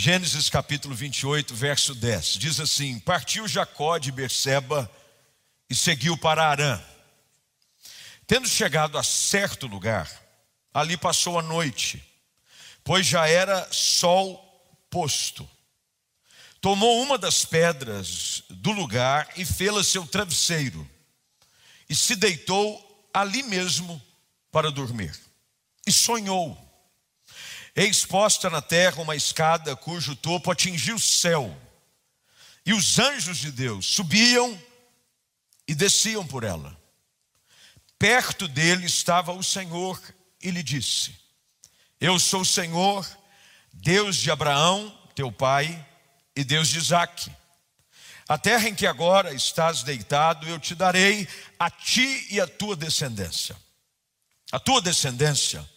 Gênesis capítulo 28, verso 10. Diz assim: Partiu Jacó de Berseba e seguiu para Arã. Tendo chegado a certo lugar, ali passou a noite, pois já era sol posto. Tomou uma das pedras do lugar e fê-la seu travesseiro, e se deitou ali mesmo para dormir. E sonhou Eis posta na terra uma escada cujo topo atingia o céu, e os anjos de Deus subiam e desciam por ela. Perto dele estava o Senhor e lhe disse: Eu sou o Senhor, Deus de Abraão, teu pai, e Deus de Isaque. A terra em que agora estás deitado, eu te darei a ti e a tua descendência. A tua descendência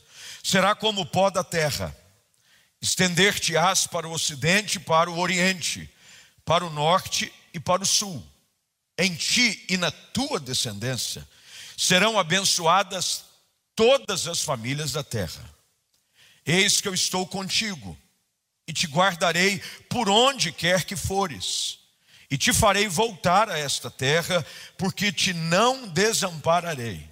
será como o pó da terra. Estender-te-ás para o ocidente para o oriente, para o norte e para o sul. Em ti e na tua descendência serão abençoadas todas as famílias da terra. Eis que eu estou contigo e te guardarei por onde quer que fores, e te farei voltar a esta terra, porque te não desampararei,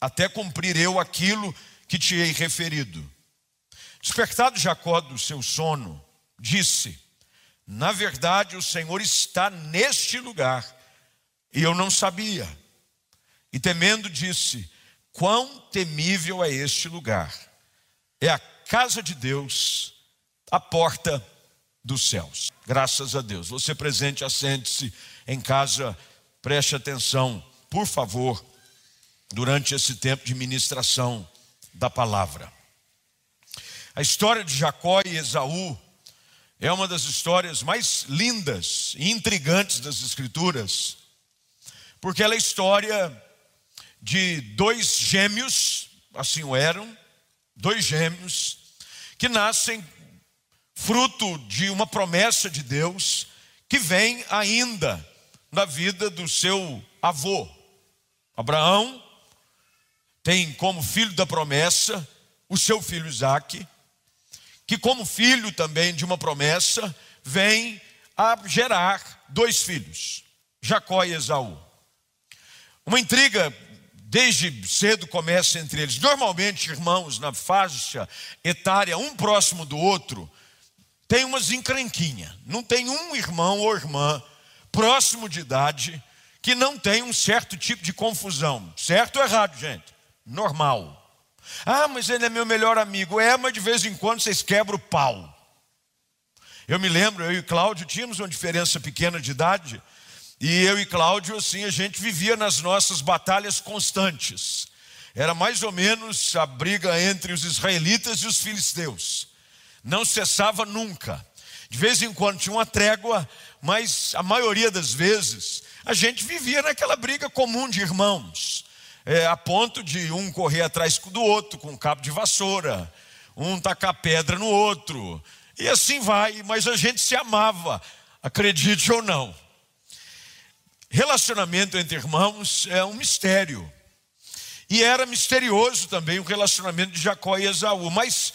até cumprir eu aquilo que que te hei referido. Despertado Jacó do seu sono, disse: Na verdade, o Senhor está neste lugar, e eu não sabia. E temendo, disse: Quão temível é este lugar! É a casa de Deus, a porta dos céus. Graças a Deus. Você presente, assente-se em casa, preste atenção, por favor, durante esse tempo de ministração da palavra. A história de Jacó e Esaú é uma das histórias mais lindas e intrigantes das Escrituras, porque ela é a história de dois gêmeos, assim o eram, dois gêmeos, que nascem fruto de uma promessa de Deus que vem ainda na vida do seu avô. Abraão tem como filho da promessa o seu filho Isaque, que, como filho também de uma promessa, vem a gerar dois filhos, Jacó e Esaú. Uma intriga desde cedo começa entre eles. Normalmente, irmãos, na faixa etária, um próximo do outro, tem umas encrenquinhas. Não tem um irmão ou irmã próximo de idade que não tem um certo tipo de confusão. Certo ou errado, gente? Normal. Ah, mas ele é meu melhor amigo. É, mas de vez em quando vocês quebram o pau. Eu me lembro, eu e Cláudio tínhamos uma diferença pequena de idade. E eu e Cláudio, assim, a gente vivia nas nossas batalhas constantes. Era mais ou menos a briga entre os israelitas e os filisteus. Não cessava nunca. De vez em quando tinha uma trégua, mas a maioria das vezes a gente vivia naquela briga comum de irmãos é, a ponto de um correr atrás do outro com um cabo de vassoura, um tacar pedra no outro, e assim vai, mas a gente se amava, acredite ou não. Relacionamento entre irmãos é um mistério. E era misterioso também o relacionamento de Jacó e Esaú, mas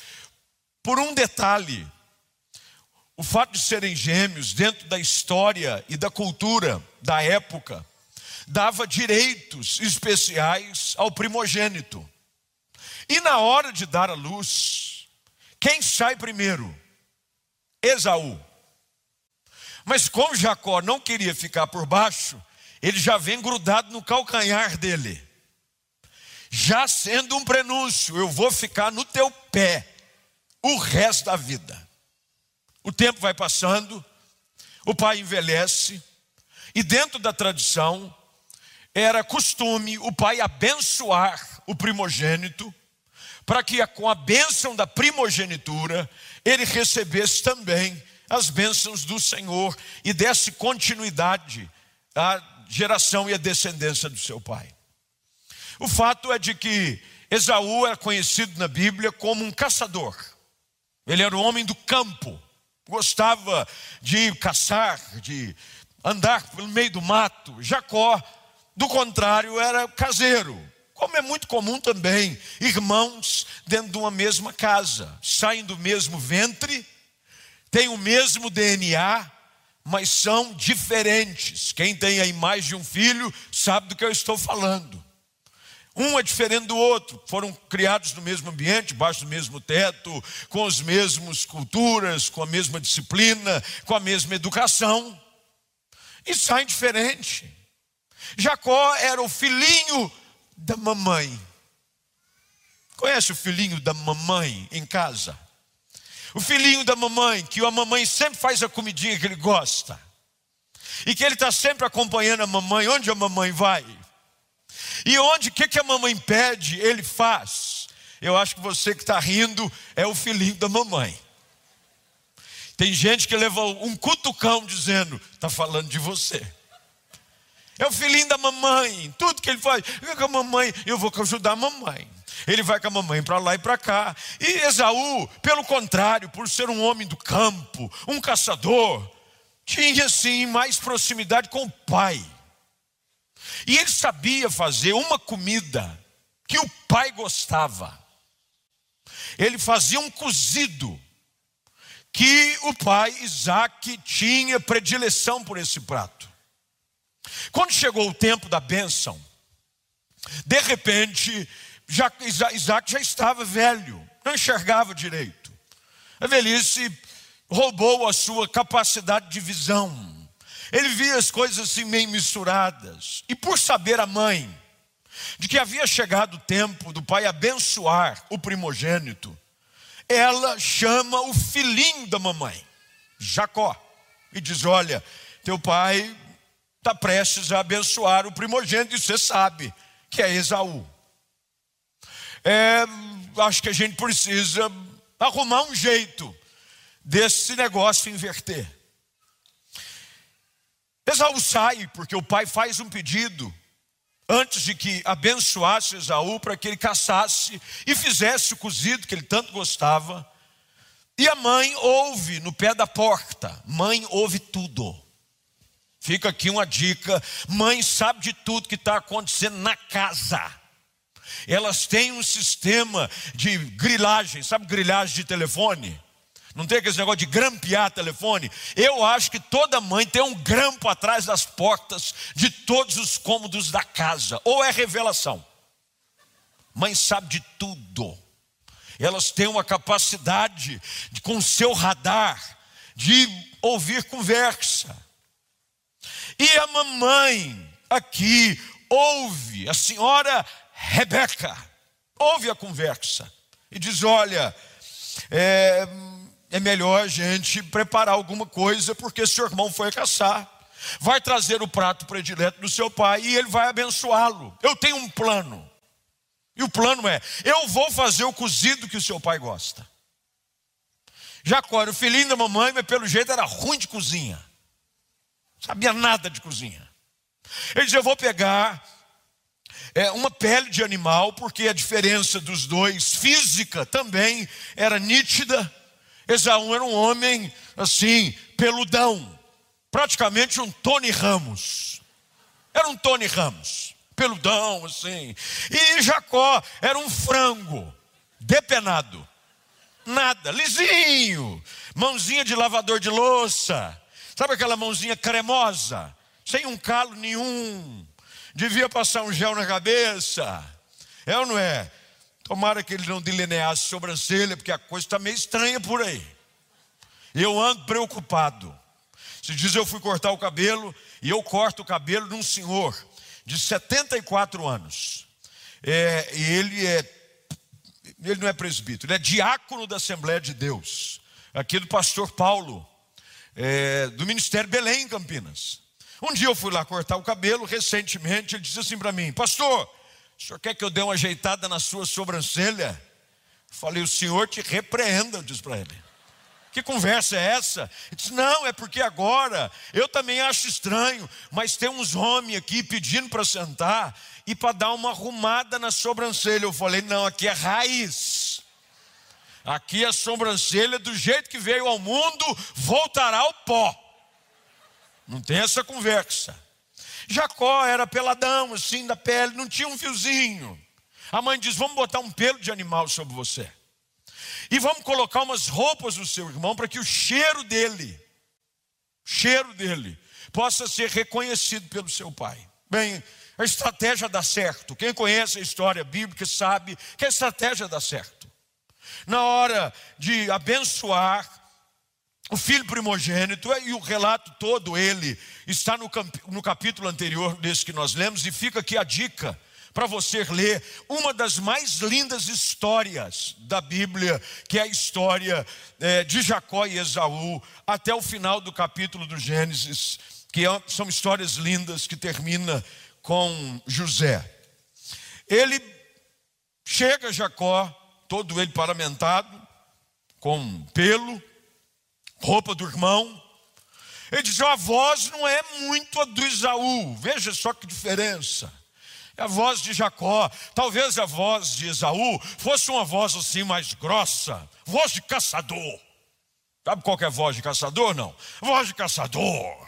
por um detalhe, o fato de serem gêmeos dentro da história e da cultura da época, dava direitos especiais ao primogênito. E na hora de dar a luz, quem sai primeiro? Esaú. Mas como Jacó não queria ficar por baixo, ele já vem grudado no calcanhar dele. Já sendo um prenúncio, eu vou ficar no teu pé o resto da vida. O tempo vai passando, o pai envelhece, e dentro da tradição, era costume o pai abençoar o primogênito, para que com a bênção da primogenitura ele recebesse também as bênçãos do Senhor e desse continuidade à geração e à descendência do seu pai. O fato é de que Esaú era conhecido na Bíblia como um caçador. Ele era um homem do campo, gostava de caçar, de andar pelo meio do mato. Jacó do contrário, era caseiro. Como é muito comum também, irmãos dentro de uma mesma casa, saem do mesmo ventre, têm o mesmo DNA, mas são diferentes. Quem tem aí mais de um filho sabe do que eu estou falando. Um é diferente do outro, foram criados no mesmo ambiente, debaixo do mesmo teto, com as mesmas culturas, com a mesma disciplina, com a mesma educação, e saem diferente. Jacó era o filhinho da mamãe. Conhece o filhinho da mamãe em casa? O filhinho da mamãe, que a mamãe sempre faz a comidinha que ele gosta. E que ele está sempre acompanhando a mamãe, onde a mamãe vai. E onde, o que, que a mamãe pede, ele faz. Eu acho que você que está rindo é o filhinho da mamãe. Tem gente que leva um cutucão dizendo, está falando de você. É o filhinho da mamãe, tudo que ele faz, com a mamãe, eu vou ajudar a mamãe. Ele vai com a mamãe para lá e para cá. E Esaú, pelo contrário, por ser um homem do campo, um caçador, tinha sim mais proximidade com o pai. E ele sabia fazer uma comida que o pai gostava. Ele fazia um cozido que o pai Isaac tinha predileção por esse prato. Quando chegou o tempo da bênção, de repente, já, Isaac já estava velho, não enxergava direito. A velhice roubou a sua capacidade de visão. Ele via as coisas assim meio misturadas. E por saber a mãe de que havia chegado o tempo do pai abençoar o primogênito, ela chama o filhinho da mamãe, Jacó, e diz: Olha, teu pai está prestes a abençoar o primogênito, e você sabe que é Esaú. É, acho que a gente precisa arrumar um jeito desse negócio inverter. Esaú sai, porque o pai faz um pedido antes de que abençoasse Esaú para que ele caçasse e fizesse o cozido que ele tanto gostava. E a mãe ouve no pé da porta. Mãe ouve tudo. Fica aqui uma dica: mãe sabe de tudo que está acontecendo na casa. Elas têm um sistema de grilagem, sabe grilagem de telefone? Não tem aquele negócio de grampear telefone? Eu acho que toda mãe tem um grampo atrás das portas de todos os cômodos da casa. Ou é revelação. Mãe sabe de tudo. Elas têm uma capacidade de, com seu radar de ouvir conversa. E a mamãe aqui ouve, a senhora Rebeca, ouve a conversa e diz: Olha, é, é melhor a gente preparar alguma coisa, porque seu irmão foi caçar. Vai trazer o prato predileto do seu pai e ele vai abençoá-lo. Eu tenho um plano. E o plano é: eu vou fazer o cozido que o seu pai gosta. Jacó era o filhinho da mamãe, mas pelo jeito era ruim de cozinha. Sabia nada de cozinha. Ele disse: Eu vou pegar é, uma pele de animal, porque a diferença dos dois, física também, era nítida. Esaú era um homem assim, peludão, praticamente um Tony Ramos. Era um Tony Ramos, peludão assim. E Jacó era um frango, depenado. Nada, lisinho, mãozinha de lavador de louça. Sabe aquela mãozinha cremosa, sem um calo nenhum. Devia passar um gel na cabeça. É ou não é? Tomara que ele não delineasse sobrancelha, porque a coisa está meio estranha por aí. Eu ando preocupado. Se diz eu fui cortar o cabelo e eu corto o cabelo de um senhor de 74 anos. É, e ele é ele não é presbítero, ele é diácono da Assembleia de Deus, aqui do pastor Paulo, é, do Ministério Belém, em Campinas. Um dia eu fui lá cortar o cabelo, recentemente, ele disse assim para mim: Pastor, o senhor quer que eu dê uma ajeitada na sua sobrancelha? Falei, o senhor te repreenda, eu disse para ele. Que conversa é essa? Ele disse, não, é porque agora eu também acho estranho, mas tem uns homens aqui pedindo para sentar e para dar uma arrumada na sobrancelha. Eu falei, não, aqui é raiz. Aqui a sobrancelha, do jeito que veio ao mundo, voltará ao pó. Não tem essa conversa. Jacó era peladão, assim, da pele, não tinha um fiozinho. A mãe diz: Vamos botar um pelo de animal sobre você. E vamos colocar umas roupas no seu irmão para que o cheiro dele, cheiro dele, possa ser reconhecido pelo seu pai. Bem, a estratégia dá certo. Quem conhece a história bíblica sabe que a estratégia dá certo. Na hora de abençoar o filho primogênito, e o relato todo ele está no, no capítulo anterior desse que nós lemos, e fica aqui a dica para você ler uma das mais lindas histórias da Bíblia, que é a história é, de Jacó e Esaú, até o final do capítulo do Gênesis, que é, são histórias lindas que termina com José. Ele chega Jacó, todo ele paramentado, com pelo, roupa do irmão. Ele diz: a voz não é muito a do Esaú, veja só que diferença. É a voz de Jacó, talvez a voz de Esaú fosse uma voz assim mais grossa, voz de caçador. Sabe qual é a voz de caçador? Não. Voz de caçador.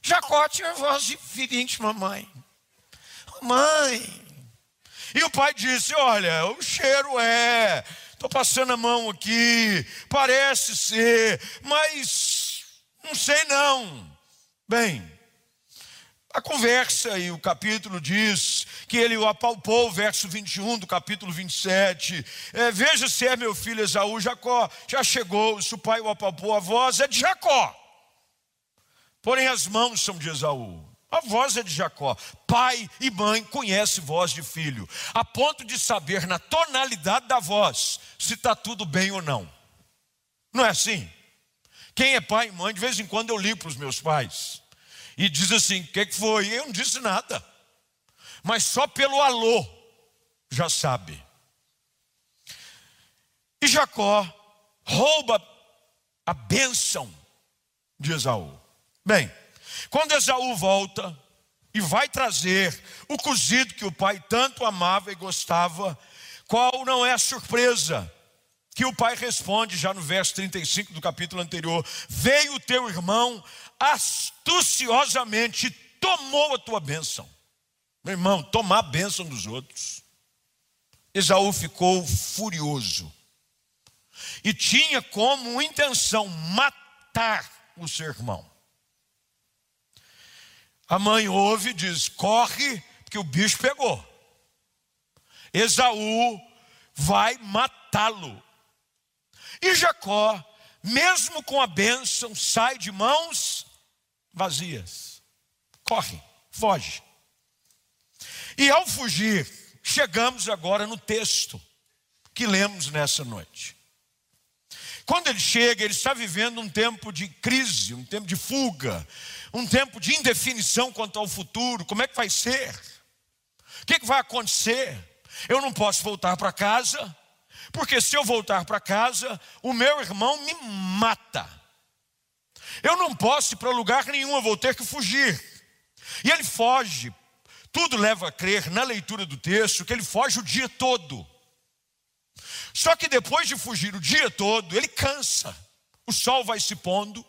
Jacó tinha voz de filhinho de mamãe. Mãe. E o pai disse: Olha, o cheiro é. Estou passando a mão aqui, parece ser, mas não sei não. Bem, a conversa e o capítulo diz que ele o apalpou, verso 21 do capítulo 27. É, Veja se é meu filho Esaú, Jacó já chegou, se o pai o apalpou, a voz é de Jacó. Porém, as mãos são de Esaú. A voz é de Jacó. Pai e mãe conhecem voz de filho, a ponto de saber na tonalidade da voz se está tudo bem ou não. Não é assim? Quem é pai e mãe, de vez em quando eu ligo para os meus pais e diz assim: o que, que foi? Eu não disse nada, mas só pelo alô já sabe. E Jacó rouba a bênção de Esaú. Bem, quando Esaú volta e vai trazer o cozido que o pai tanto amava e gostava, qual não é a surpresa? Que o pai responde já no verso 35 do capítulo anterior: Veio o teu irmão astuciosamente tomou a tua bênção. Meu irmão, tomar a bênção dos outros. Esaú ficou furioso e tinha como intenção matar o seu irmão. A mãe ouve e diz: corre, porque o bicho pegou. Esaú vai matá-lo. E Jacó, mesmo com a bênção, sai de mãos vazias. Corre, foge. E ao fugir, chegamos agora no texto que lemos nessa noite. Quando ele chega, ele está vivendo um tempo de crise, um tempo de fuga, um tempo de indefinição quanto ao futuro. Como é que vai ser? O que, é que vai acontecer? Eu não posso voltar para casa, porque se eu voltar para casa, o meu irmão me mata. Eu não posso ir para lugar nenhum, eu vou ter que fugir. E ele foge. Tudo leva a crer, na leitura do texto, que ele foge o dia todo. Só que depois de fugir o dia todo, ele cansa. O sol vai se pondo,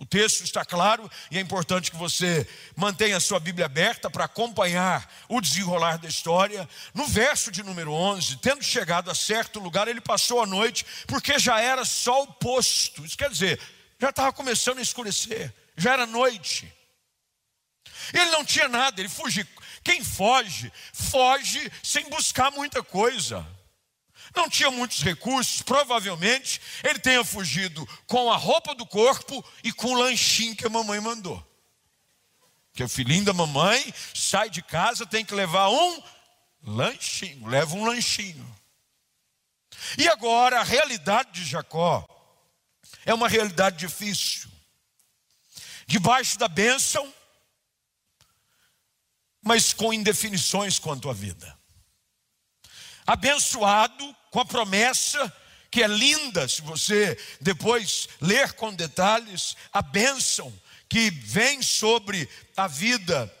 o texto está claro e é importante que você mantenha a sua Bíblia aberta para acompanhar o desenrolar da história. No verso de número 11, tendo chegado a certo lugar, ele passou a noite porque já era sol posto. Isso quer dizer, já estava começando a escurecer, já era noite. Ele não tinha nada, ele fugiu. Quem foge, foge sem buscar muita coisa. Não tinha muitos recursos, provavelmente ele tenha fugido com a roupa do corpo e com o lanchinho que a mamãe mandou. Que o filhinho da mamãe sai de casa, tem que levar um lanchinho, leva um lanchinho. E agora a realidade de Jacó é uma realidade difícil. Debaixo da bênção, mas com indefinições quanto à vida. Abençoado com a promessa que é linda, se você depois ler com detalhes, a bênção que vem sobre a vida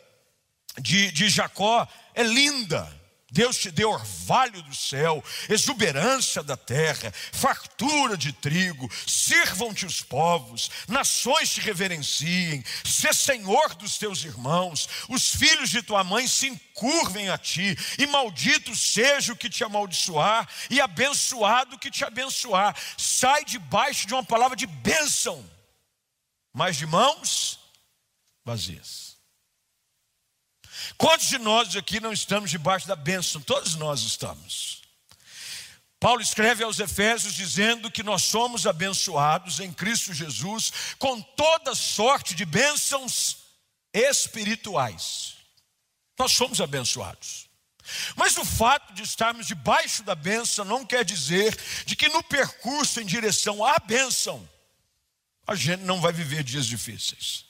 de, de Jacó é linda. Deus te deu orvalho do céu, exuberância da terra, fartura de trigo, sirvam-te os povos, nações te reverenciem, sê senhor dos teus irmãos, os filhos de tua mãe se encurvem a ti, e maldito seja o que te amaldiçoar, e abençoado o que te abençoar. Sai debaixo de uma palavra de bênção, mas de mãos vazias. Quantos de nós aqui não estamos debaixo da bênção? Todos nós estamos. Paulo escreve aos Efésios dizendo que nós somos abençoados em Cristo Jesus com toda sorte de bênçãos espirituais. Nós somos abençoados. Mas o fato de estarmos debaixo da bênção não quer dizer de que no percurso em direção à bênção a gente não vai viver dias difíceis.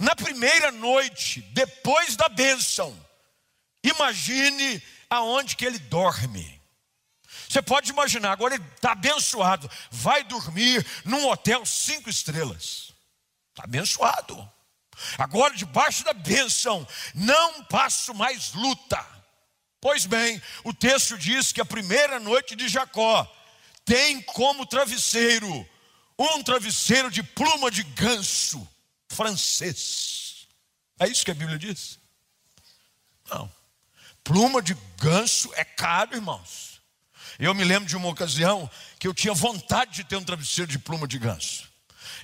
Na primeira noite, depois da bênção, imagine aonde que ele dorme. Você pode imaginar, agora ele está abençoado, vai dormir num hotel cinco estrelas. Está abençoado. Agora, debaixo da bênção, não passo mais luta. Pois bem, o texto diz que a primeira noite de Jacó tem como travesseiro um travesseiro de pluma de ganso francês. É isso que a Bíblia diz? Não. Pluma de ganso é caro, irmãos. Eu me lembro de uma ocasião que eu tinha vontade de ter um travesseiro de pluma de ganso.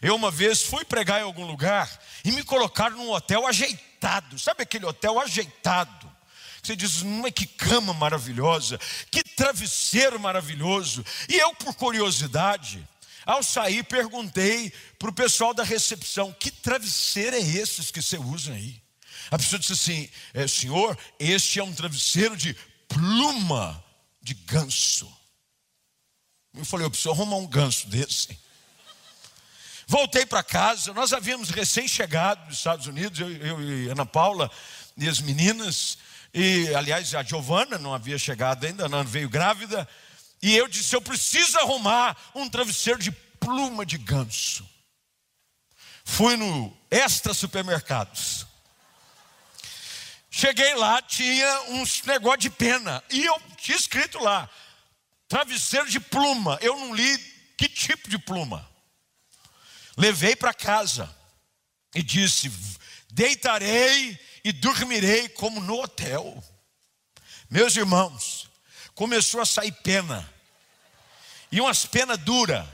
Eu uma vez fui pregar em algum lugar e me colocaram num hotel ajeitado. Sabe aquele hotel ajeitado? Você diz, mas que cama maravilhosa, que travesseiro maravilhoso. E eu, por curiosidade, ao sair, perguntei para o pessoal da recepção: que travesseiro é esses que você usa aí? A pessoa disse assim: é, Senhor, este é um travesseiro de pluma de ganso. Eu falei: Eu preciso arrumar um ganso desse. Voltei para casa, nós havíamos recém-chegado dos Estados Unidos, eu, eu, e Ana Paula e as meninas, e aliás a Giovana não havia chegado ainda, não veio grávida. E eu disse: eu preciso arrumar um travesseiro de pluma de ganso. Fui no Extra Supermercados. Cheguei lá, tinha uns negócio de pena. E eu tinha escrito lá: travesseiro de pluma. Eu não li que tipo de pluma. Levei para casa e disse: deitarei e dormirei como no hotel. Meus irmãos, começou a sair pena. E umas penas duras.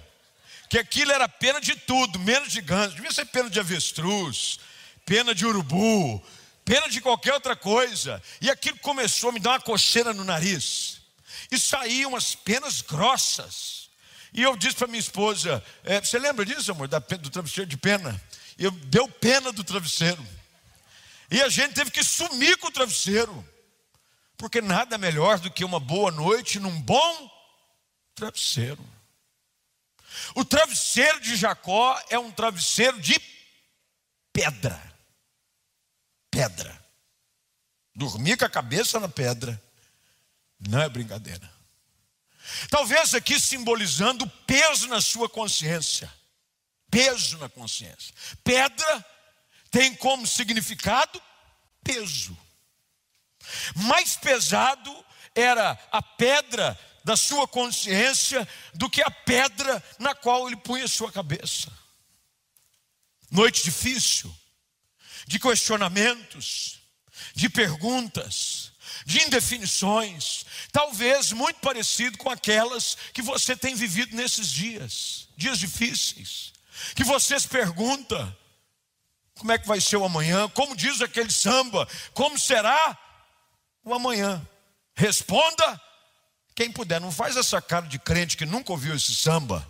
Que aquilo era pena de tudo, menos de ganso. Devia ser pena de avestruz, pena de urubu, pena de qualquer outra coisa. E aquilo começou a me dar uma coceira no nariz. E saíam umas penas grossas. E eu disse para minha esposa: é, Você lembra disso, amor? Da, do travesseiro de pena? Eu deu pena do travesseiro. E a gente teve que sumir com o travesseiro. Porque nada melhor do que uma boa noite num bom travesseiro. O travesseiro de Jacó é um travesseiro de pedra. Pedra. Dormir com a cabeça na pedra não é brincadeira. Talvez aqui simbolizando peso na sua consciência. Peso na consciência. Pedra tem como significado peso. Mais pesado era a pedra da sua consciência do que a pedra na qual ele punha sua cabeça. Noite difícil, de questionamentos, de perguntas, de indefinições, talvez muito parecido com aquelas que você tem vivido nesses dias, dias difíceis, que você se pergunta: como é que vai ser o amanhã? Como diz aquele samba, como será o amanhã? Responda quem puder, não faz essa cara de crente que nunca ouviu esse samba,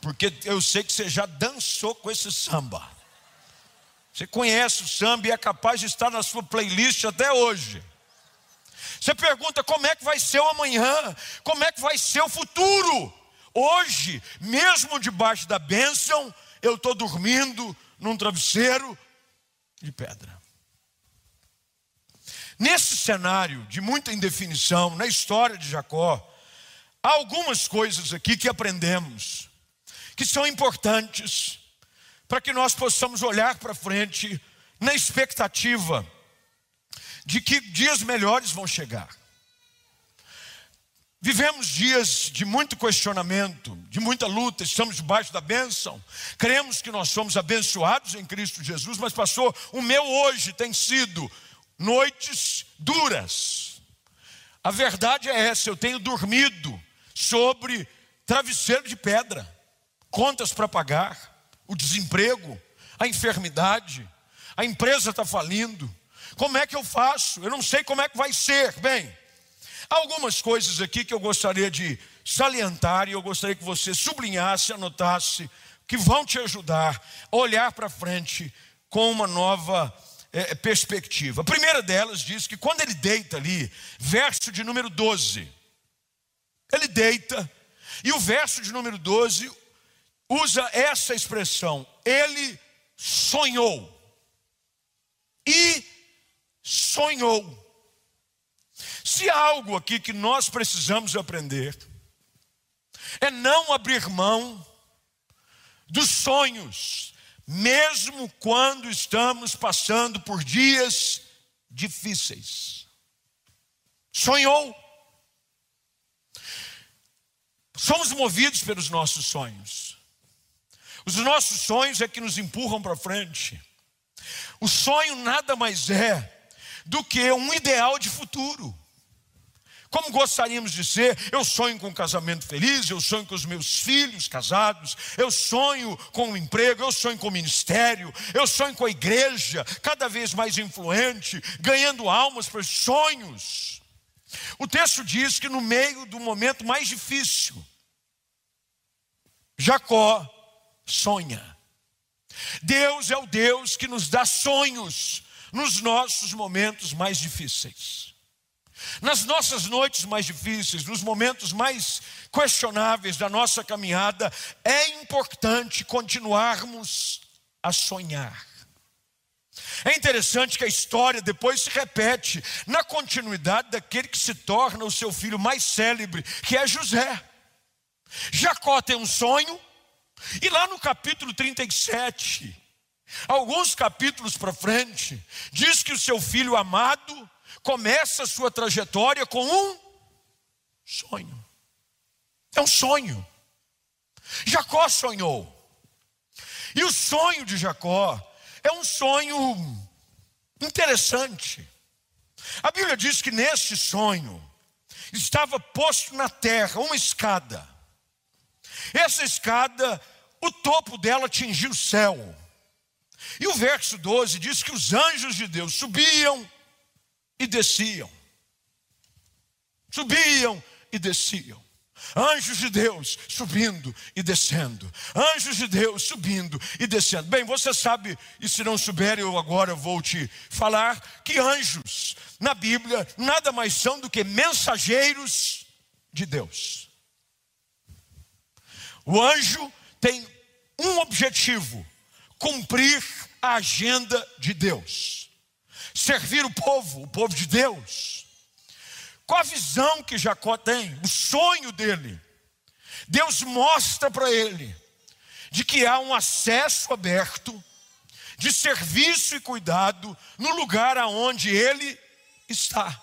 porque eu sei que você já dançou com esse samba. Você conhece o samba e é capaz de estar na sua playlist até hoje. Você pergunta como é que vai ser o amanhã, como é que vai ser o futuro. Hoje, mesmo debaixo da bênção, eu estou dormindo num travesseiro de pedra. Nesse cenário de muita indefinição, na história de Jacó, há algumas coisas aqui que aprendemos, que são importantes, para que nós possamos olhar para frente na expectativa de que dias melhores vão chegar. Vivemos dias de muito questionamento, de muita luta, estamos debaixo da bênção. Cremos que nós somos abençoados em Cristo Jesus, mas, pastor, o meu hoje tem sido noites duras. A verdade é essa: eu tenho dormido sobre travesseiro de pedra, contas para pagar, o desemprego, a enfermidade, a empresa está falindo. Como é que eu faço? Eu não sei como é que vai ser. Bem, Há algumas coisas aqui que eu gostaria de salientar e eu gostaria que você sublinhasse, anotasse, que vão te ajudar a olhar para frente com uma nova é, perspectiva. A primeira delas diz que quando ele deita ali, verso de número 12, ele deita, e o verso de número 12 usa essa expressão: ele sonhou. E sonhou. Se há algo aqui que nós precisamos aprender, é não abrir mão dos sonhos, mesmo quando estamos passando por dias difíceis. Sonhou. Somos movidos pelos nossos sonhos. Os nossos sonhos é que nos empurram para frente. O sonho nada mais é do que um ideal de futuro. Como gostaríamos de ser? Eu sonho com um casamento feliz, eu sonho com os meus filhos casados, eu sonho com um emprego, eu sonho com o ministério, eu sonho com a igreja cada vez mais influente, ganhando almas para os sonhos. O texto diz que no meio do momento mais difícil, Jacó sonha. Deus é o Deus que nos dá sonhos nos nossos momentos mais difíceis. Nas nossas noites mais difíceis, nos momentos mais questionáveis da nossa caminhada, é importante continuarmos a sonhar. É interessante que a história depois se repete na continuidade daquele que se torna o seu filho mais célebre, que é José. Jacó tem um sonho, e lá no capítulo 37, alguns capítulos para frente, diz que o seu filho amado começa a sua trajetória com um sonho. É um sonho. Jacó sonhou. E o sonho de Jacó é um sonho interessante. A Bíblia diz que neste sonho estava posto na terra uma escada. Essa escada, o topo dela atingia o céu. E o verso 12 diz que os anjos de Deus subiam e desciam. Subiam e desciam. Anjos de Deus subindo e descendo. Anjos de Deus subindo e descendo. Bem, você sabe, e se não souber, eu agora vou te falar que anjos na Bíblia nada mais são do que mensageiros de Deus. O anjo tem um objetivo: cumprir a agenda de Deus servir o povo, o povo de Deus. Qual a visão que Jacó tem? O sonho dele. Deus mostra para ele de que há um acesso aberto de serviço e cuidado no lugar aonde ele está.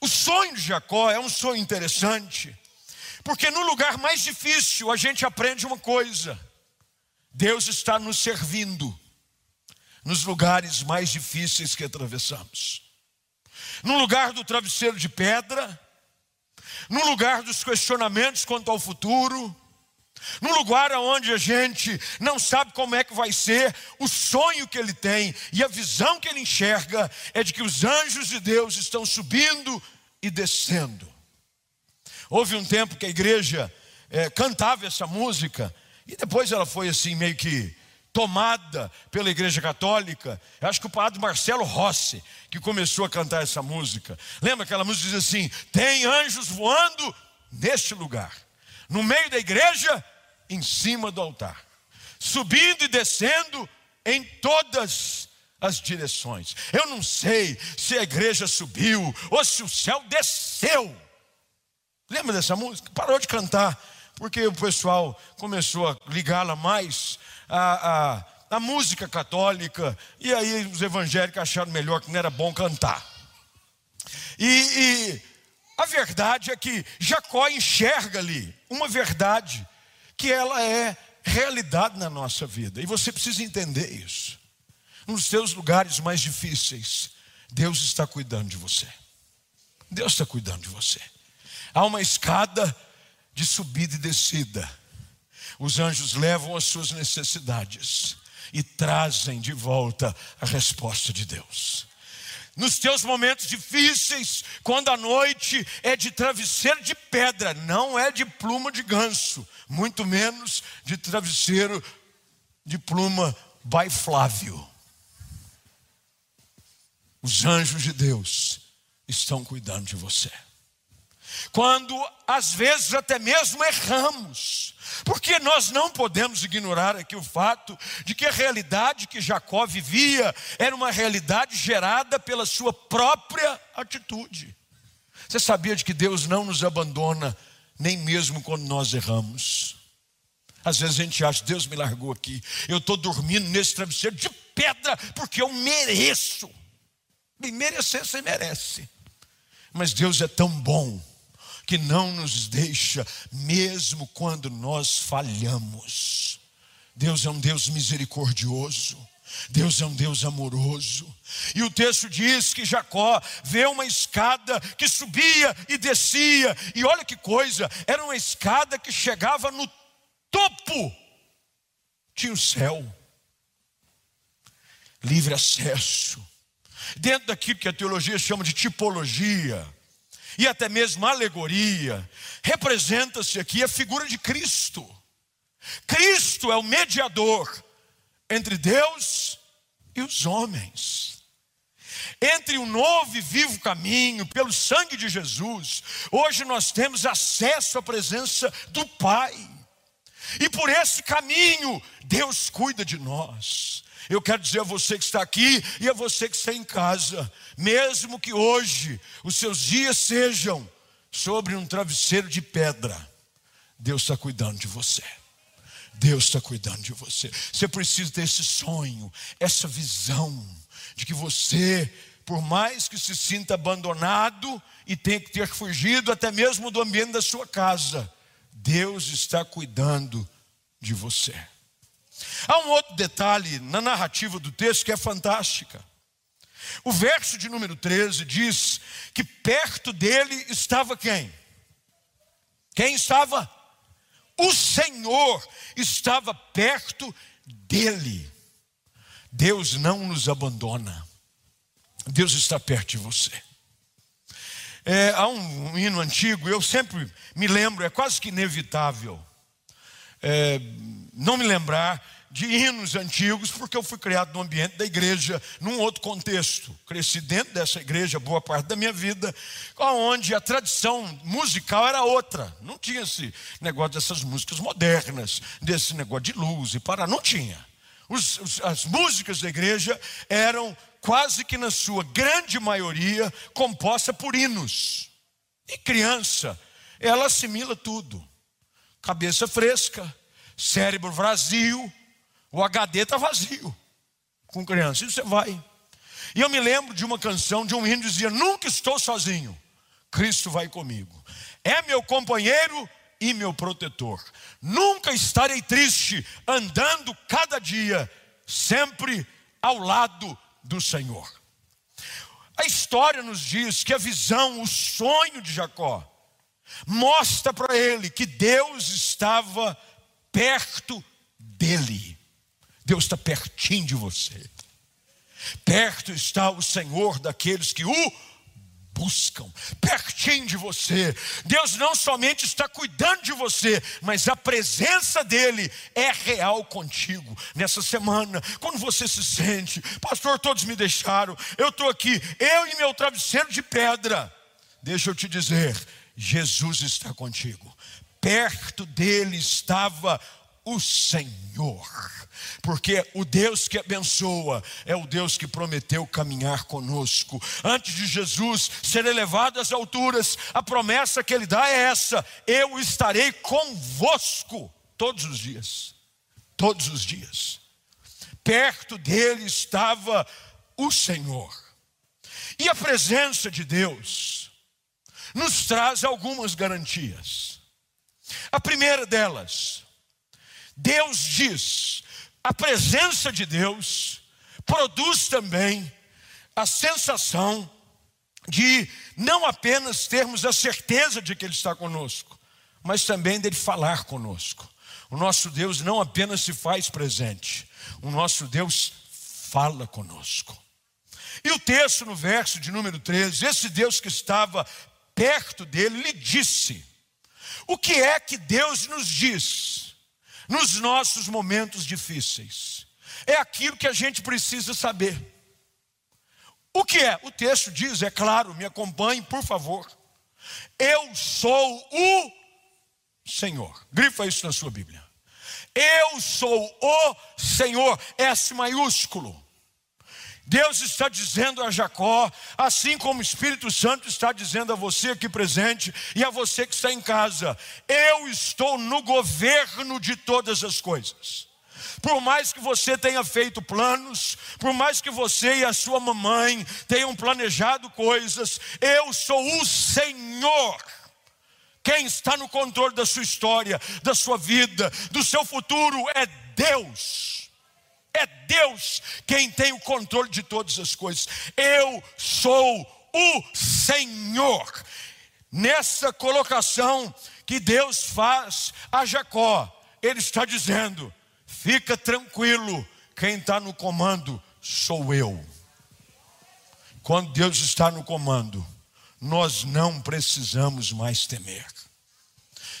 O sonho de Jacó é um sonho interessante, porque no lugar mais difícil a gente aprende uma coisa: Deus está nos servindo nos lugares mais difíceis que atravessamos. No lugar do travesseiro de pedra, no lugar dos questionamentos quanto ao futuro, no lugar onde a gente não sabe como é que vai ser, o sonho que ele tem e a visão que ele enxerga é de que os anjos de Deus estão subindo e descendo. Houve um tempo que a igreja é, cantava essa música e depois ela foi assim meio que tomada pela Igreja Católica. Eu acho que o padre Marcelo Rossi que começou a cantar essa música. Lembra aquela música diz assim: tem anjos voando neste lugar, no meio da igreja, em cima do altar, subindo e descendo em todas as direções. Eu não sei se a igreja subiu ou se o céu desceu. Lembra dessa música? Parou de cantar porque o pessoal começou a ligá-la mais à, à, à, música católica, e aí os evangélicos acharam melhor que não era bom cantar. E, e a verdade é que Jacó enxerga ali uma verdade que ela é realidade na nossa vida. E você precisa entender isso. Nos seus lugares mais difíceis, Deus está cuidando de você. Deus está cuidando de você. Há uma escada de subida e descida. Os anjos levam as suas necessidades e trazem de volta a resposta de Deus. Nos teus momentos difíceis, quando a noite é de travesseiro de pedra, não é de pluma de ganso, muito menos de travesseiro de pluma by Flávio. Os anjos de Deus estão cuidando de você. Quando às vezes até mesmo erramos, porque nós não podemos ignorar aqui o fato de que a realidade que Jacó vivia era uma realidade gerada pela sua própria atitude. Você sabia de que Deus não nos abandona nem mesmo quando nós erramos? Às vezes a gente acha, Deus me largou aqui, eu estou dormindo nesse travesseiro de pedra, porque eu mereço. Bem, merecer você merece. Mas Deus é tão bom que não nos deixa, mesmo quando nós falhamos. Deus é um Deus misericordioso. Deus é um Deus amoroso. E o texto diz que Jacó vê uma escada que subia e descia. E olha que coisa, era uma escada que chegava no topo. Tinha o céu. Livre acesso. Dentro daquilo que a teologia chama de tipologia e até mesmo alegoria, representa-se aqui a figura de Cristo. Cristo é o mediador entre Deus e os homens. Entre o novo e vivo caminho, pelo sangue de Jesus, hoje nós temos acesso à presença do Pai. E por esse caminho, Deus cuida de nós. Eu quero dizer a você que está aqui e a você que está em casa, mesmo que hoje os seus dias sejam sobre um travesseiro de pedra, Deus está cuidando de você. Deus está cuidando de você. Você precisa ter esse sonho, essa visão de que você, por mais que se sinta abandonado e tenha que ter fugido até mesmo do ambiente da sua casa, Deus está cuidando de você. Há um outro detalhe na narrativa do texto que é fantástica. O verso de número 13 diz que perto dele estava quem? Quem estava? O Senhor estava perto dele. Deus não nos abandona. Deus está perto de você. É, há um, um, hino antigo, eu sempre me lembro, é quase que inevitável é, não me lembrar de hinos antigos, porque eu fui criado no ambiente da igreja, num outro contexto. Cresci dentro dessa igreja boa parte da minha vida, onde a tradição musical era outra. Não tinha esse negócio dessas músicas modernas, desse negócio de luz e para, não tinha. Os, os, as músicas da igreja eram quase que na sua grande maioria composta por hinos. E criança, ela assimila tudo. Cabeça fresca, cérebro vazio, o HD está vazio com criança. E você vai. E eu me lembro de uma canção de um hino que dizia: Nunca estou sozinho, Cristo vai comigo. É meu companheiro e meu protetor. Nunca estarei triste, andando cada dia, sempre ao lado do Senhor. A história nos diz que a visão, o sonho de Jacó, mostra para ele que Deus estava perto dele. Deus está pertinho de você. Perto está o Senhor daqueles que o buscam, pertinho de você. Deus não somente está cuidando de você, mas a presença dEle é real contigo. Nessa semana, quando você se sente, pastor, todos me deixaram, eu estou aqui, eu e meu travesseiro de pedra. Deixa eu te dizer, Jesus está contigo. Perto dele estava o Senhor, porque o Deus que abençoa é o Deus que prometeu caminhar conosco. Antes de Jesus ser elevado às alturas, a promessa que ele dá é essa: eu estarei convosco todos os dias. Todos os dias. Perto dele estava o Senhor. E a presença de Deus nos traz algumas garantias. A primeira delas, Deus diz, a presença de Deus produz também a sensação de não apenas termos a certeza de que Ele está conosco, mas também dele falar conosco. O nosso Deus não apenas se faz presente, o nosso Deus fala conosco. E o texto no verso de número 13, esse Deus que estava perto dele lhe disse: O que é que Deus nos diz nos nossos momentos difíceis? É aquilo que a gente precisa saber. O que é? O texto diz, é claro, me acompanhe, por favor. Eu sou o Senhor. Grifa isso na sua Bíblia. Eu sou o Senhor, S maiúsculo. Deus está dizendo a Jacó, assim como o Espírito Santo está dizendo a você aqui presente e a você que está em casa: eu estou no governo de todas as coisas. Por mais que você tenha feito planos, por mais que você e a sua mamãe tenham planejado coisas, eu sou o Senhor. Quem está no controle da sua história, da sua vida, do seu futuro é Deus. É Deus quem tem o controle de todas as coisas. Eu sou o Senhor. Nessa colocação que Deus faz a Jacó, Ele está dizendo: fica tranquilo, quem está no comando sou eu. Quando Deus está no comando, nós não precisamos mais temer.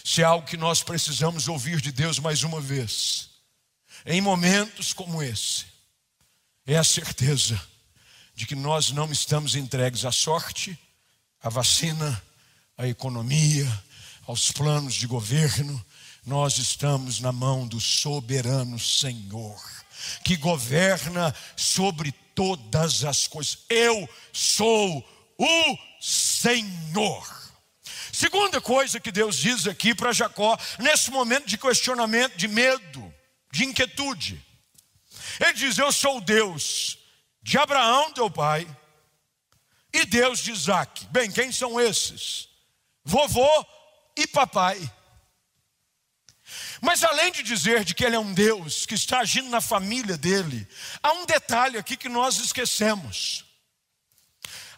Se é algo que nós precisamos ouvir de Deus mais uma vez, em momentos como esse, é a certeza de que nós não estamos entregues à sorte, à vacina, à economia, aos planos de governo, nós estamos na mão do soberano Senhor, que governa sobre todas as coisas. Eu sou o Senhor. Segunda coisa que Deus diz aqui para Jacó, nesse momento de questionamento, de medo, de inquietude. Ele diz: Eu sou Deus de Abraão, teu pai, e Deus de Isaac. Bem, quem são esses? Vovô e papai. Mas além de dizer de que ele é um Deus que está agindo na família dele, há um detalhe aqui que nós esquecemos.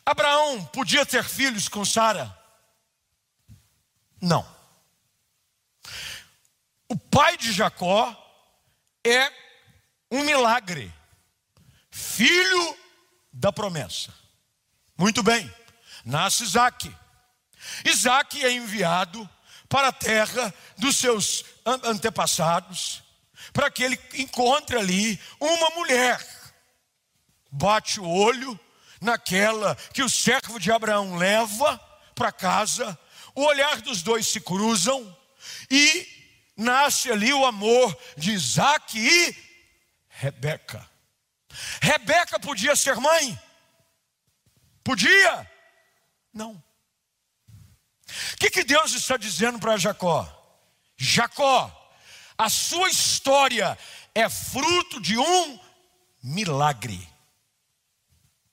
Abraão podia ter filhos com Sara? Não. O pai de Jacó é um milagre, filho da promessa. Muito bem, nasce Isaac. Isaac é enviado para a terra dos seus antepassados, para que ele encontre ali uma mulher. Bate o olho naquela que o servo de Abraão leva para casa, o olhar dos dois se cruzam e nasce ali o amor de Isaac e Rebeca. Rebeca podia ser mãe? Podia? Não. O que, que Deus está dizendo para Jacó? Jacó, a sua história é fruto de um milagre.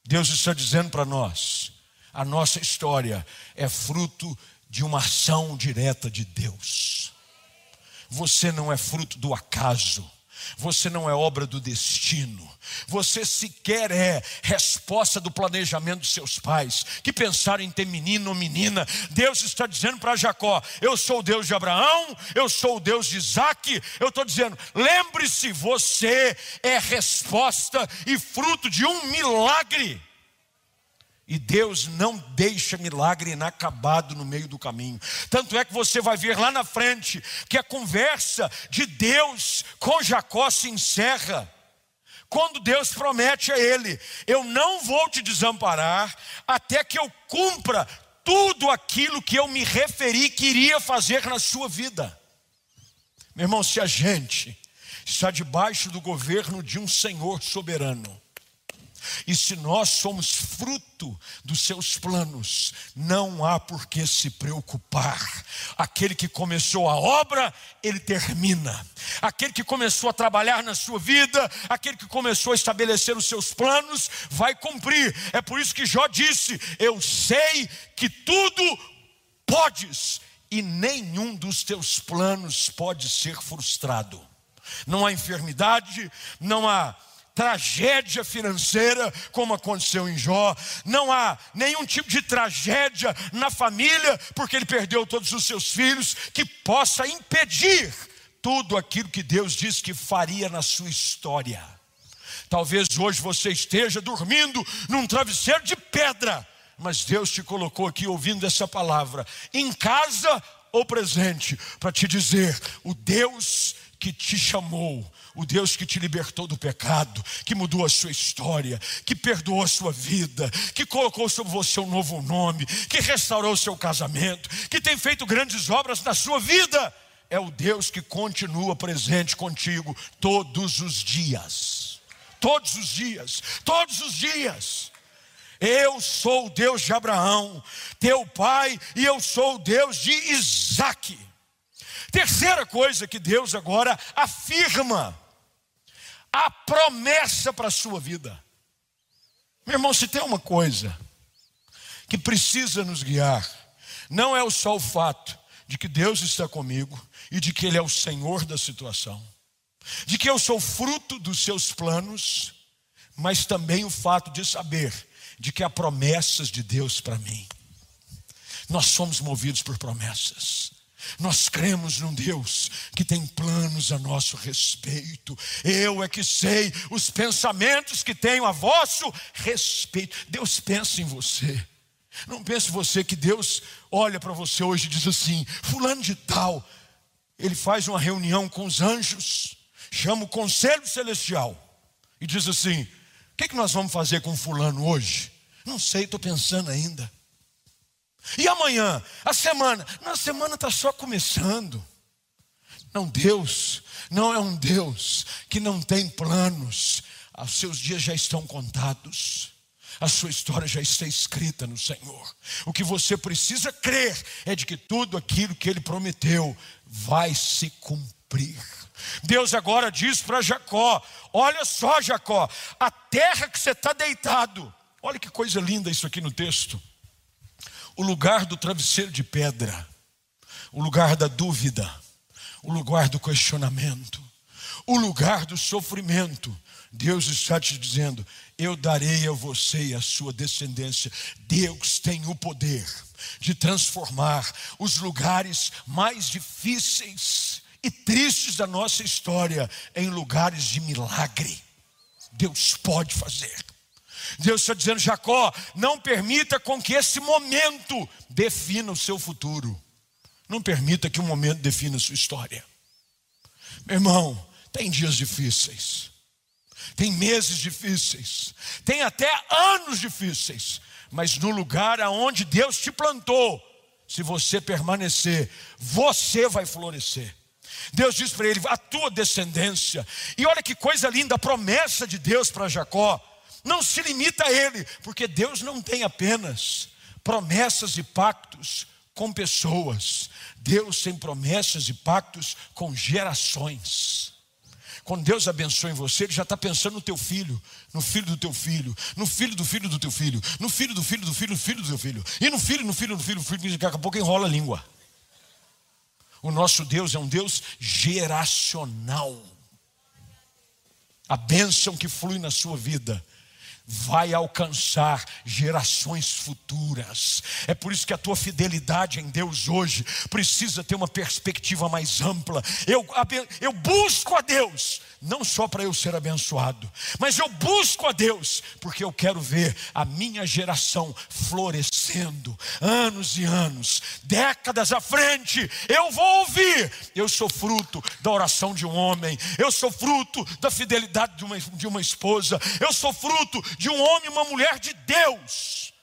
Deus está dizendo para nós: a nossa história é fruto de uma ação direta de Deus. Você não é fruto do acaso. Você não é obra do destino. Você sequer é resposta do planejamento dos seus pais, que pensaram em ter menino ou menina. Deus está dizendo para Jacó: Eu sou o Deus de Abraão, eu sou o Deus de Isaac. Eu estou dizendo: lembre-se, você é resposta e fruto de um milagre. E Deus não deixa milagre inacabado no meio do caminho. Tanto é que você vai ver lá na frente que a conversa de Deus com Jacó se encerra. Quando Deus promete a ele: Eu não vou te desamparar até que eu cumpra tudo aquilo que eu me referi que iria fazer na sua vida. Meu irmão, se a gente está debaixo do governo de um Senhor soberano, e se nós somos fruto dos seus planos, não há por que se preocupar. Aquele que começou a obra, ele termina. Aquele que começou a trabalhar na sua vida, aquele que começou a estabelecer os seus planos, vai cumprir. É por isso que Jó disse: Eu sei que tudo podes, e nenhum dos teus planos pode ser frustrado. Não há enfermidade, não há tragédia financeira, como aconteceu em Jó, não há nenhum tipo de tragédia na família, porque ele perdeu todos os seus filhos, que possa impedir tudo aquilo que Deus disse que faria na sua história. Talvez hoje você esteja dormindo num travesseiro de pedra, mas Deus te colocou aqui ouvindo essa palavra, em casa ou presente, para te dizer: o Deus que te chamou, o Deus que te libertou do pecado, que mudou a sua história, que perdoou a sua vida, que colocou sobre você um novo nome, que restaurou o seu casamento, que tem feito grandes obras na sua vida, é o Deus que continua presente contigo todos os dias. Todos os dias, todos os dias. Eu sou o Deus de Abraão, teu pai, e eu sou o Deus de Isaque. Terceira coisa que Deus agora afirma: a promessa para a sua vida. Meu irmão, se tem uma coisa que precisa nos guiar, não é só o fato de que Deus está comigo e de que Ele é o Senhor da situação, de que eu sou fruto dos seus planos, mas também o fato de saber de que há promessas de Deus para mim. Nós somos movidos por promessas. Nós cremos num Deus que tem planos a nosso respeito. Eu é que sei os pensamentos que tenho a vosso respeito. Deus pensa em você. Não pense você que Deus olha para você hoje e diz assim: Fulano de Tal, ele faz uma reunião com os anjos, chama o conselho celestial e diz assim: O que, é que nós vamos fazer com Fulano hoje? Não sei, estou pensando ainda. E amanhã, a semana, na semana está só começando. Não, Deus não é um Deus que não tem planos, os seus dias já estão contados. A sua história já está escrita no Senhor. O que você precisa crer é de que tudo aquilo que Ele prometeu vai se cumprir. Deus agora diz para Jacó: Olha só, Jacó, a terra que você está deitado. Olha que coisa linda isso aqui no texto o lugar do travesseiro de pedra, o lugar da dúvida, o lugar do questionamento, o lugar do sofrimento. Deus está te dizendo: Eu darei a você e a sua descendência. Deus tem o poder de transformar os lugares mais difíceis e tristes da nossa história em lugares de milagre. Deus pode fazer. Deus está dizendo, Jacó, não permita com que esse momento defina o seu futuro. Não permita que o momento defina a sua história. Meu irmão, tem dias difíceis, tem meses difíceis, tem até anos difíceis, mas no lugar aonde Deus te plantou, se você permanecer, você vai florescer. Deus diz para ele: a tua descendência, e olha que coisa linda, a promessa de Deus para Jacó não se limita a ele, porque Deus não tem apenas promessas e pactos com pessoas, Deus tem promessas e pactos com gerações. Quando Deus abençoa em você, Ele já está pensando no teu filho, no filho do teu filho, no filho do filho do teu filho, no filho do filho do filho do filho do teu filho, e no filho, no filho do filho do filho, daqui a pouco enrola a língua. O nosso Deus é um Deus geracional. A bênção que flui na sua vida vai alcançar gerações futuras. É por isso que a tua fidelidade em Deus hoje precisa ter uma perspectiva mais ampla. Eu, eu busco a Deus não só para eu ser abençoado, mas eu busco a Deus, porque eu quero ver a minha geração florescendo, anos e anos, décadas à frente, eu vou ouvir. Eu sou fruto da oração de um homem, eu sou fruto da fidelidade de uma, de uma esposa, eu sou fruto de um homem e uma mulher de Deus,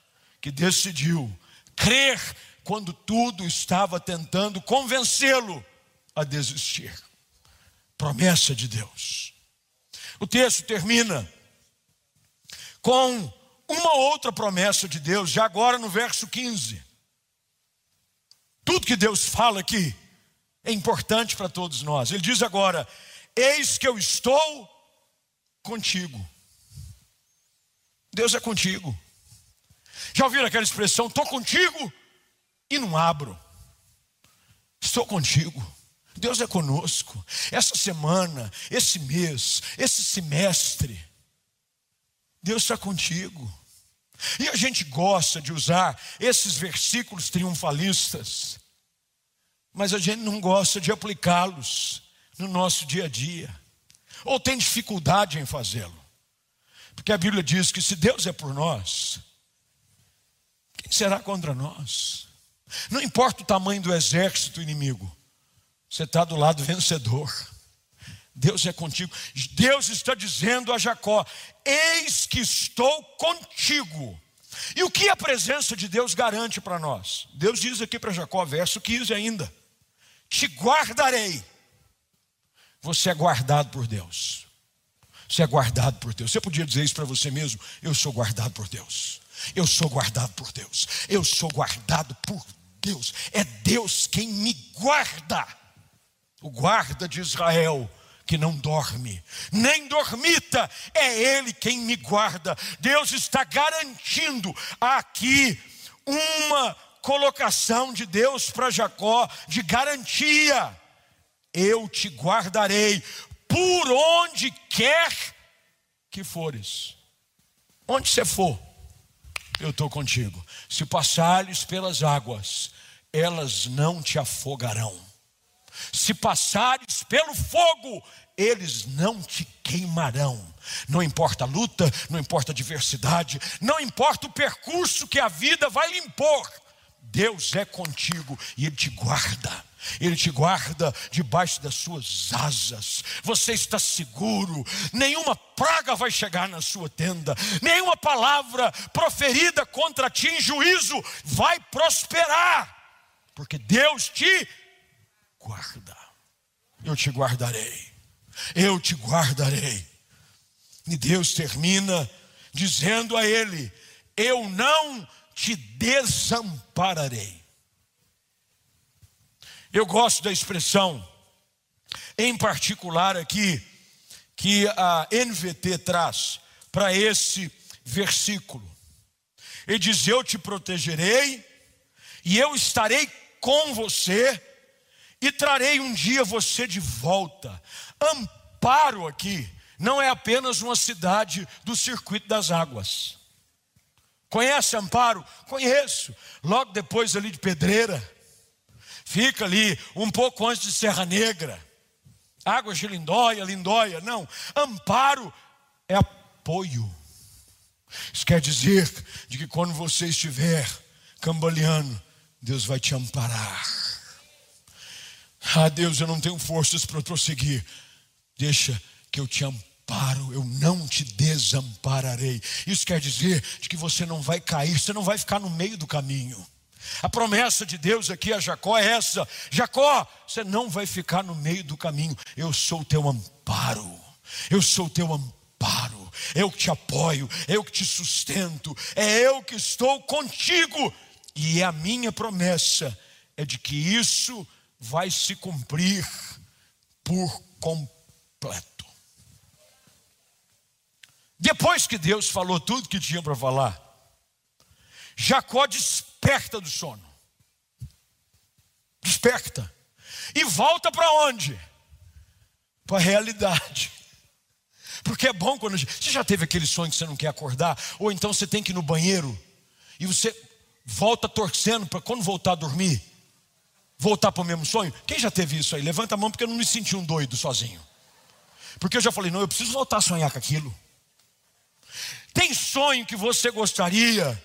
que decidiu crer quando tudo estava tentando convencê-lo a desistir promessa de Deus. O texto termina com uma outra promessa de Deus, já agora no verso 15. Tudo que Deus fala aqui é importante para todos nós. Ele diz agora: Eis que eu estou contigo. Deus é contigo. Já ouviram aquela expressão, estou contigo e não abro. Estou contigo. Deus é conosco. Essa semana, esse mês, esse semestre, Deus está contigo. E a gente gosta de usar esses versículos triunfalistas, mas a gente não gosta de aplicá-los no nosso dia a dia, ou tem dificuldade em fazê-lo, porque a Bíblia diz que se Deus é por nós, quem será contra nós? Não importa o tamanho do exército inimigo, você está do lado vencedor. Deus é contigo. Deus está dizendo a Jacó: Eis que estou contigo. E o que a presença de Deus garante para nós? Deus diz aqui para Jacó, verso 15 ainda: Te guardarei. Você é guardado por Deus. Você é guardado por Deus. Você podia dizer isso para você mesmo? Eu sou guardado por Deus. Eu sou guardado por Deus. Eu sou guardado por Deus. É Deus quem me guarda. O guarda de Israel que não dorme, nem dormita, é Ele quem me guarda. Deus está garantindo aqui uma colocação de Deus para Jacó de garantia. Eu te guardarei por onde quer que fores. Onde você for, eu estou contigo. Se passares pelas águas, elas não te afogarão se passares pelo fogo, eles não te queimarão. Não importa a luta, não importa a adversidade, não importa o percurso que a vida vai lhe impor. Deus é contigo e Ele te guarda. Ele te guarda debaixo das suas asas. Você está seguro. Nenhuma praga vai chegar na sua tenda. Nenhuma palavra proferida contra ti em juízo vai prosperar. Porque Deus te guarda. Eu te guardarei. Eu te guardarei. E Deus termina dizendo a ele: Eu não te desampararei. Eu gosto da expressão, em particular aqui, que a NVT traz para esse versículo. Ele diz: Eu te protegerei, e eu estarei com você e trarei um dia você de volta. Amparo aqui não é apenas uma cidade do circuito das águas. Conhece Amparo? Conheço. Logo depois ali de Pedreira. Fica ali um pouco antes de Serra Negra. Águas de Lindóia, Lindóia. Não. Amparo é apoio. Isso quer dizer de que quando você estiver cambaleando, Deus vai te amparar. Ah, Deus, eu não tenho forças para prosseguir. Deixa que eu te amparo, eu não te desampararei. Isso quer dizer de que você não vai cair, você não vai ficar no meio do caminho. A promessa de Deus aqui a Jacó é essa: Jacó, você não vai ficar no meio do caminho. Eu sou o teu amparo. Eu sou o teu amparo. Eu que te apoio, eu que te sustento, é eu que estou contigo. E a minha promessa é de que isso vai se cumprir por completo. Depois que Deus falou tudo que tinha para falar, Jacó desperta do sono. Desperta. E volta para onde? Para a realidade. Porque é bom quando. Você já teve aquele sonho que você não quer acordar? Ou então você tem que ir no banheiro e você volta torcendo para quando voltar a dormir, voltar para o mesmo sonho? Quem já teve isso aí? Levanta a mão porque eu não me senti um doido sozinho. Porque eu já falei, não, eu preciso voltar a sonhar com aquilo. Tem sonho que você gostaria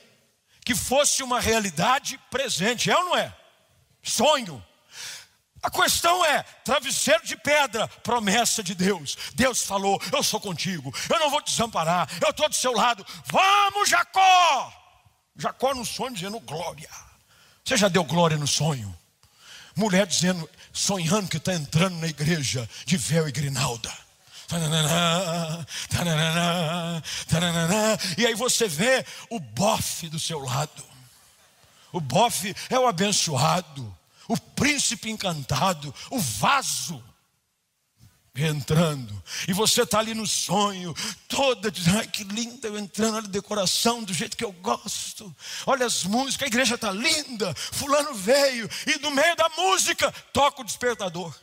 que fosse uma realidade presente, é ou não é? Sonho. A questão é: travesseiro de pedra, promessa de Deus. Deus falou: Eu sou contigo, eu não vou te desamparar, eu estou do seu lado. Vamos, Jacó! Jacó no sonho dizendo glória. Você já deu glória no sonho? Mulher dizendo, sonhando que está entrando na igreja de véu e grinalda. E aí você vê o bofe do seu lado. O bofe é o abençoado, o príncipe encantado, o vaso. entrando, e você está ali no sonho, toda dizendo, ai que linda eu entrando na decoração do jeito que eu gosto, olha as músicas, a igreja está linda, fulano veio, e no meio da música toca o despertador.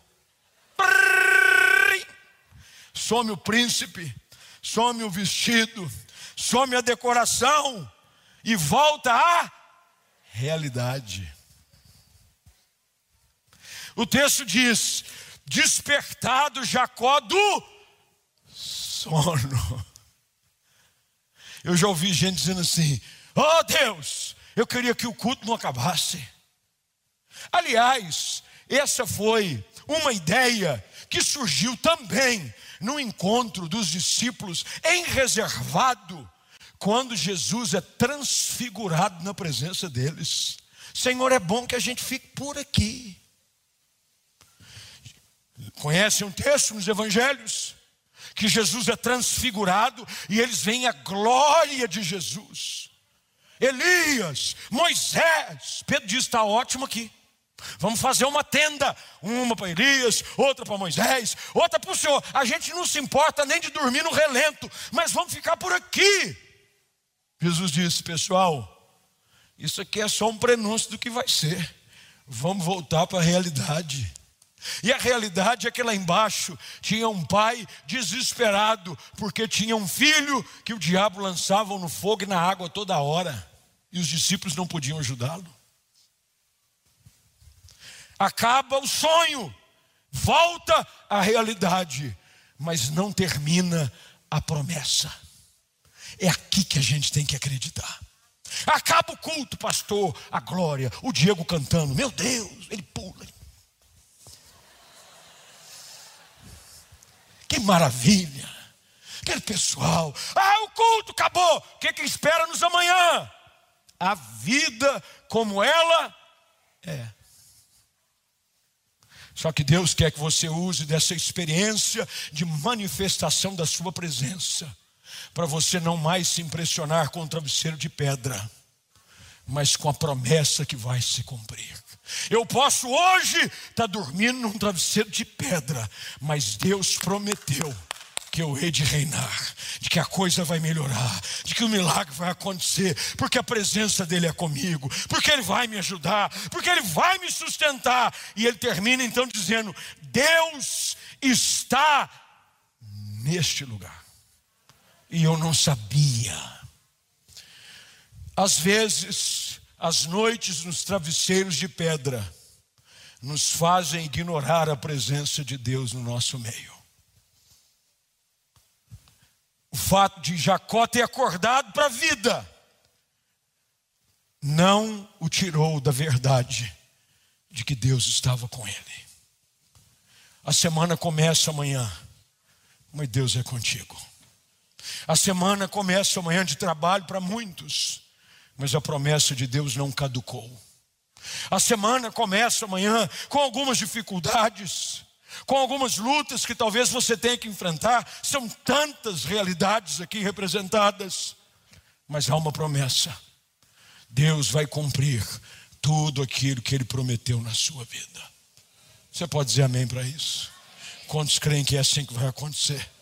Some o príncipe, some o vestido, some a decoração, e volta à realidade. O texto diz: despertado Jacó do sono. Eu já ouvi gente dizendo assim: Oh Deus, eu queria que o culto não acabasse. Aliás, essa foi uma ideia que surgiu também no encontro dos discípulos em reservado, quando Jesus é transfigurado na presença deles. Senhor, é bom que a gente fique por aqui. Conhecem um texto nos evangelhos? Que Jesus é transfigurado e eles veem a glória de Jesus. Elias, Moisés, Pedro diz: está ótimo aqui. Vamos fazer uma tenda, uma para Elias, outra para Moisés, outra para o Senhor. A gente não se importa nem de dormir no relento, mas vamos ficar por aqui. Jesus disse, pessoal, isso aqui é só um prenúncio do que vai ser. Vamos voltar para a realidade. E a realidade é que lá embaixo tinha um pai desesperado, porque tinha um filho que o diabo lançava no fogo e na água toda hora, e os discípulos não podiam ajudá-lo. Acaba o sonho, volta à realidade, mas não termina a promessa. É aqui que a gente tem que acreditar. Acaba o culto, pastor, a glória, o Diego cantando, meu Deus, ele pula, Que maravilha! Aquele pessoal, ah, o culto acabou. O que, que espera nos amanhã? A vida como ela é. Só que Deus quer que você use dessa experiência de manifestação da Sua presença, para você não mais se impressionar com o travesseiro de pedra, mas com a promessa que vai se cumprir. Eu posso hoje estar tá dormindo num travesseiro de pedra, mas Deus prometeu que eu hei de reinar, de que a coisa vai melhorar, de que o milagre vai acontecer, porque a presença dele é comigo, porque ele vai me ajudar, porque ele vai me sustentar. E ele termina então dizendo: Deus está neste lugar. E eu não sabia. Às vezes, as noites nos travesseiros de pedra nos fazem ignorar a presença de Deus no nosso meio. O fato de Jacó ter acordado para a vida não o tirou da verdade de que Deus estava com ele. A semana começa amanhã, mas Deus é contigo. A semana começa amanhã de trabalho para muitos mas a promessa de Deus não caducou. A semana começa amanhã com algumas dificuldades, com algumas lutas que talvez você tenha que enfrentar. São tantas realidades aqui representadas, mas há uma promessa: Deus vai cumprir tudo aquilo que Ele prometeu na sua vida. Você pode dizer amém para isso? Quantos creem que é assim que vai acontecer?